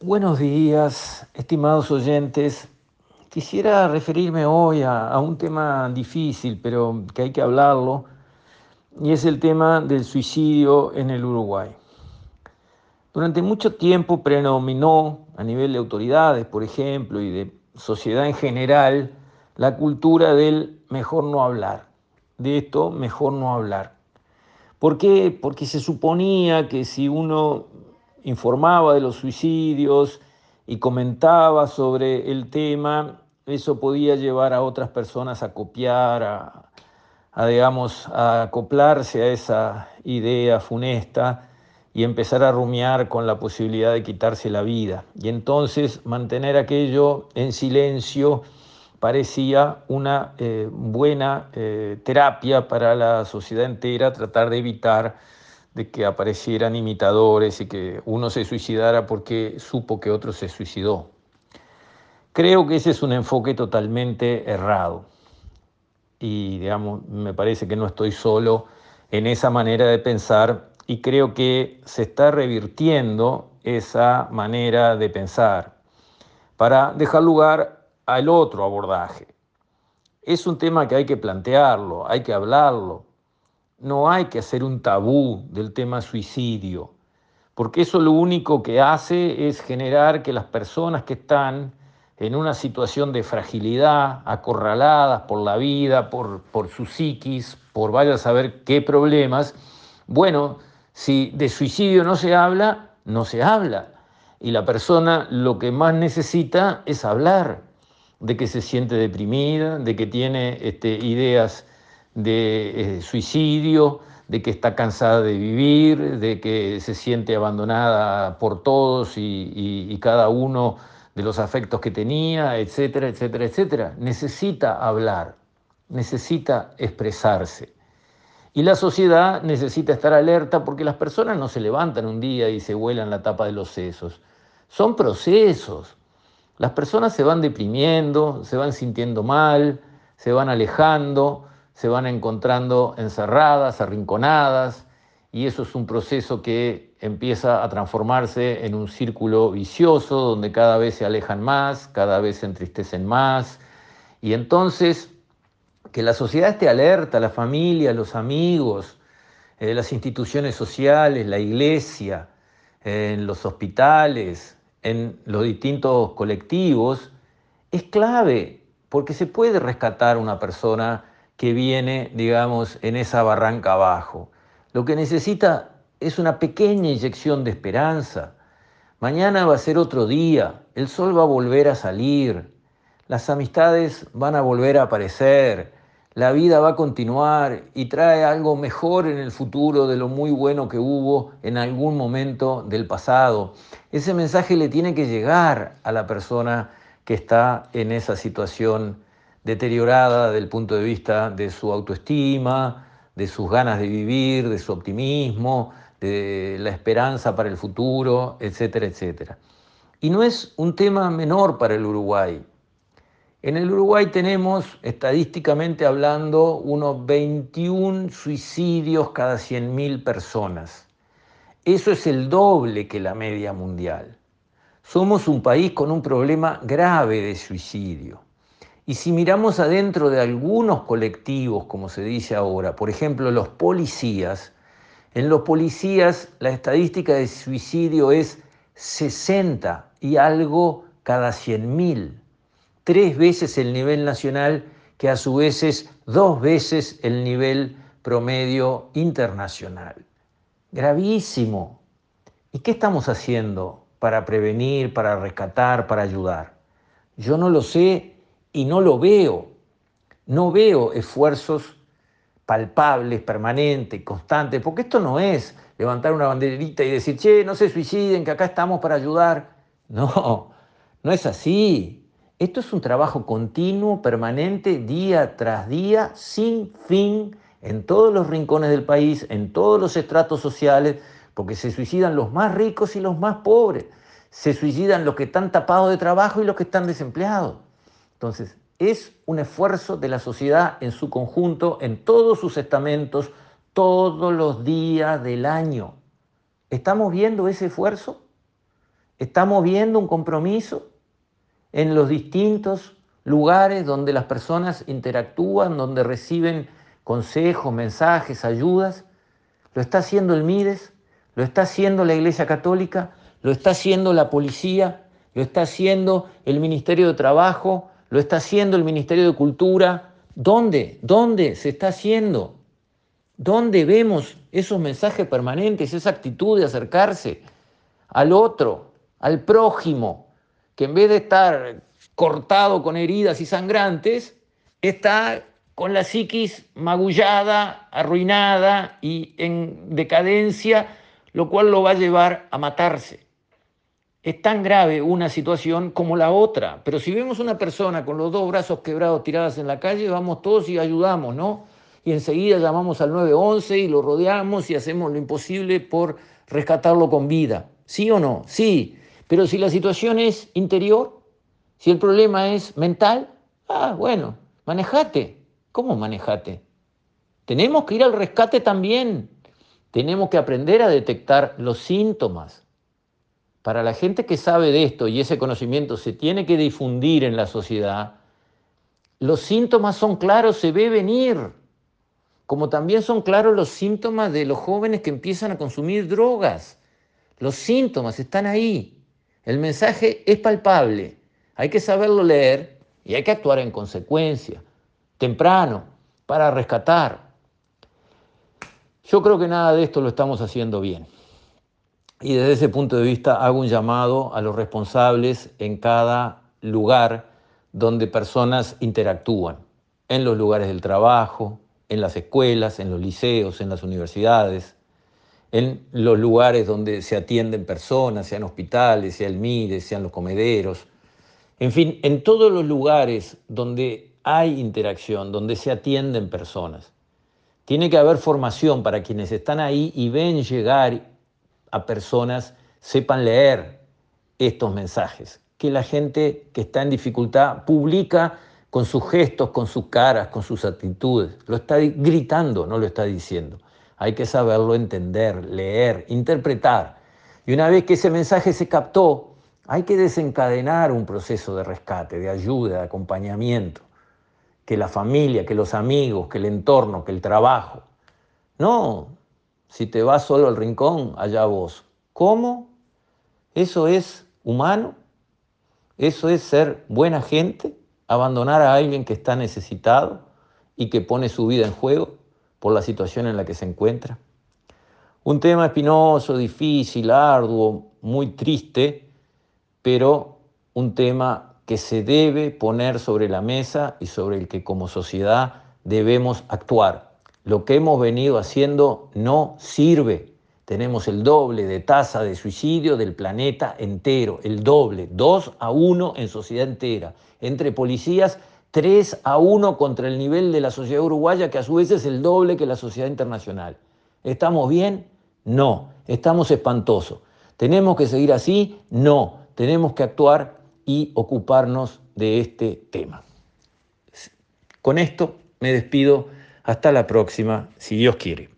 Buenos días, estimados oyentes. Quisiera referirme hoy a, un tema difícil, pero que hay que hablarlo, y es el tema del suicidio en el Uruguay. Durante mucho tiempo predominó a nivel de autoridades, por ejemplo, y de sociedad en general, la cultura del mejor no hablar. De esto, mejor no hablar. ¿Por qué? Porque se suponía que si uno informaba de los suicidios y comentaba sobre el tema, eso podía llevar a otras personas a copiar, a, digamos, a acoplarse a esa idea funesta y empezar a rumiar con la posibilidad de quitarse la vida. Y entonces mantener aquello en silencio parecía una eh, buena eh, terapia para la sociedad entera, tratar de evitar de que aparecieran imitadores y que uno se suicidara porque supo que otro se suicidó. Creo que ese es un enfoque totalmente errado y digamos, me parece que no estoy solo en esa manera de pensar y creo que se está revirtiendo esa manera de pensar para dejar lugar al otro abordaje. Es un tema que hay que plantearlo, hay que hablarlo, no hay que hacer un tabú del tema suicidio, porque eso lo único que hace es generar que las personas que están en una situación de fragilidad, acorraladas por la vida, por, por su psiquis, por vaya a saber qué problemas, bueno, si de suicidio no se habla, no se habla. Y la persona lo que más necesita es hablar de que se siente deprimida, de que tiene este, ideas de eh, suicidio, de que está cansada de vivir, de que se siente abandonada por todos y, y cada uno de los afectos que tenía, etcétera, etcétera, etcétera. Necesita hablar, necesita expresarse. Y la sociedad necesita estar alerta porque las personas no se levantan un día y se vuelan la tapa de los sesos. Son procesos. Las personas se van deprimiendo, se van sintiendo mal, se van alejando, se van encontrando encerradas, arrinconadas, y eso es un proceso que empieza a transformarse en un círculo vicioso donde cada vez se alejan más, cada vez se entristecen más, y entonces que la sociedad esté alerta, la familia, los amigos, eh, las instituciones sociales, la iglesia, en los hospitales, en los distintos colectivos, es clave, porque se puede rescatar una persona que viene, digamos, en esa barranca abajo. Lo que necesita es una pequeña inyección de esperanza. Mañana va a ser otro día, el sol va a volver a salir, las amistades van a volver a aparecer, la vida va a continuar y trae algo mejor en el futuro de lo muy bueno que hubo en algún momento del pasado. Ese mensaje le tiene que llegar a la persona que está en esa situación deteriorada del punto de vista de su autoestima, de sus ganas de vivir, de su optimismo, de la esperanza para el futuro, etcétera, etcétera. Y no es un tema menor para el Uruguay. En el Uruguay tenemos, estadísticamente hablando, unos 21 suicidios cada 100.000 personas. Eso es el doble que la media mundial. Somos un país con un problema grave de suicidio. Y si miramos adentro de algunos colectivos, como se dice ahora, por ejemplo los policías, en los policías la estadística de suicidio es 60 y algo cada 100.000 tres veces el nivel nacional, que a su vez es dos veces el nivel promedio internacional. Gravísimo. ¿Y qué estamos haciendo para prevenir, para rescatar, para ayudar? Yo no lo sé y no lo veo. No veo esfuerzos palpables, permanentes, constantes, porque esto no es levantar una banderita y decir, che, no se suiciden, que acá estamos para ayudar. No, no es así. Esto es un trabajo continuo, permanente, día tras día, sin fin, en todos los rincones del país, en todos los estratos sociales, porque se suicidan los más ricos y los más pobres. Se suicidan los que están tapados de trabajo y los que están desempleados. Entonces, es un esfuerzo de la sociedad en su conjunto, en todos sus estamentos, todos los días del año. ¿Estamos viendo ese esfuerzo? Estamos viendo un compromiso en los distintos lugares donde las personas interactúan, donde reciben consejos, mensajes, ayudas. Lo está haciendo el MIDES, lo está haciendo la Iglesia Católica, lo está haciendo la policía, lo está haciendo el Ministerio de Trabajo, lo está haciendo el Ministerio de Cultura. ¿Dónde? ¿Dónde se está haciendo? ¿Dónde vemos esos mensajes permanentes, esa actitud de acercarse al otro, al prójimo, que en vez de estar cortado con heridas y sangrantes, está con la psiquis magullada, arruinada y en decadencia, lo cual lo va a llevar a matarse. Es tan grave una situación como la otra, pero si vemos una persona con los dos brazos quebrados tiradas en la calle, vamos todos y ayudamos, ¿no? Y enseguida llamamos al 911 y lo rodeamos y hacemos lo imposible por rescatarlo con vida. ¿Sí o no? Sí. Pero si la situación es interior, si el problema es mental, ah, bueno, manejate. ¿Cómo manejate? Tenemos que ir al rescate también. Tenemos que aprender a detectar los síntomas. Para la gente que sabe de esto y ese conocimiento se tiene que difundir en la sociedad, los síntomas son claros, se ve venir. Como también son claros los síntomas de los jóvenes que empiezan a consumir drogas. Los síntomas están ahí. El mensaje es palpable. Hay que saberlo leer y hay que actuar en consecuencia, temprano, para rescatar. Yo creo que nada de esto lo estamos haciendo bien. Y desde ese punto de vista hago un llamado a los responsables en cada lugar donde personas interactúan, en los lugares del trabajo, en las escuelas, en los liceos, en las universidades, en los lugares donde se atienden personas, sean hospitales, sea el MIDE, sean los comederos, en fin, en todos los lugares donde hay interacción, donde se atienden personas. Tiene que haber formación para quienes están ahí y ven llegar a personas, sepan leer estos mensajes, que la gente que está en dificultad publica con sus gestos, con sus caras, con sus actitudes. Lo está gritando, no lo está diciendo. Hay que saberlo entender, leer, interpretar. Y una vez que ese mensaje se captó, hay que desencadenar un proceso de rescate, de ayuda, de acompañamiento. Que la familia, que los amigos, que el entorno, que el trabajo. No, si te vas solo al rincón, allá vos. ¿Cómo? ¿Eso es humano? ¿Eso es ser buena gente? ¿Abandonar a alguien que está necesitado y que pone su vida en juego? por la situación en la que se encuentra. Un tema espinoso, difícil, arduo, muy triste, pero un tema que se debe poner sobre la mesa y sobre el que como sociedad debemos actuar. Lo que hemos venido haciendo no sirve. Tenemos el doble de tasa de suicidio del planeta entero, el doble, dos a uno en sociedad entera, entre policías 3 a 1 contra el nivel de la sociedad uruguaya, que a su vez es el doble que la sociedad internacional. ¿Estamos bien? No. ¿Estamos espantosos? ¿Tenemos que seguir así? No. Tenemos que actuar y ocuparnos de este tema. Con esto me despido. Hasta la próxima, si Dios quiere.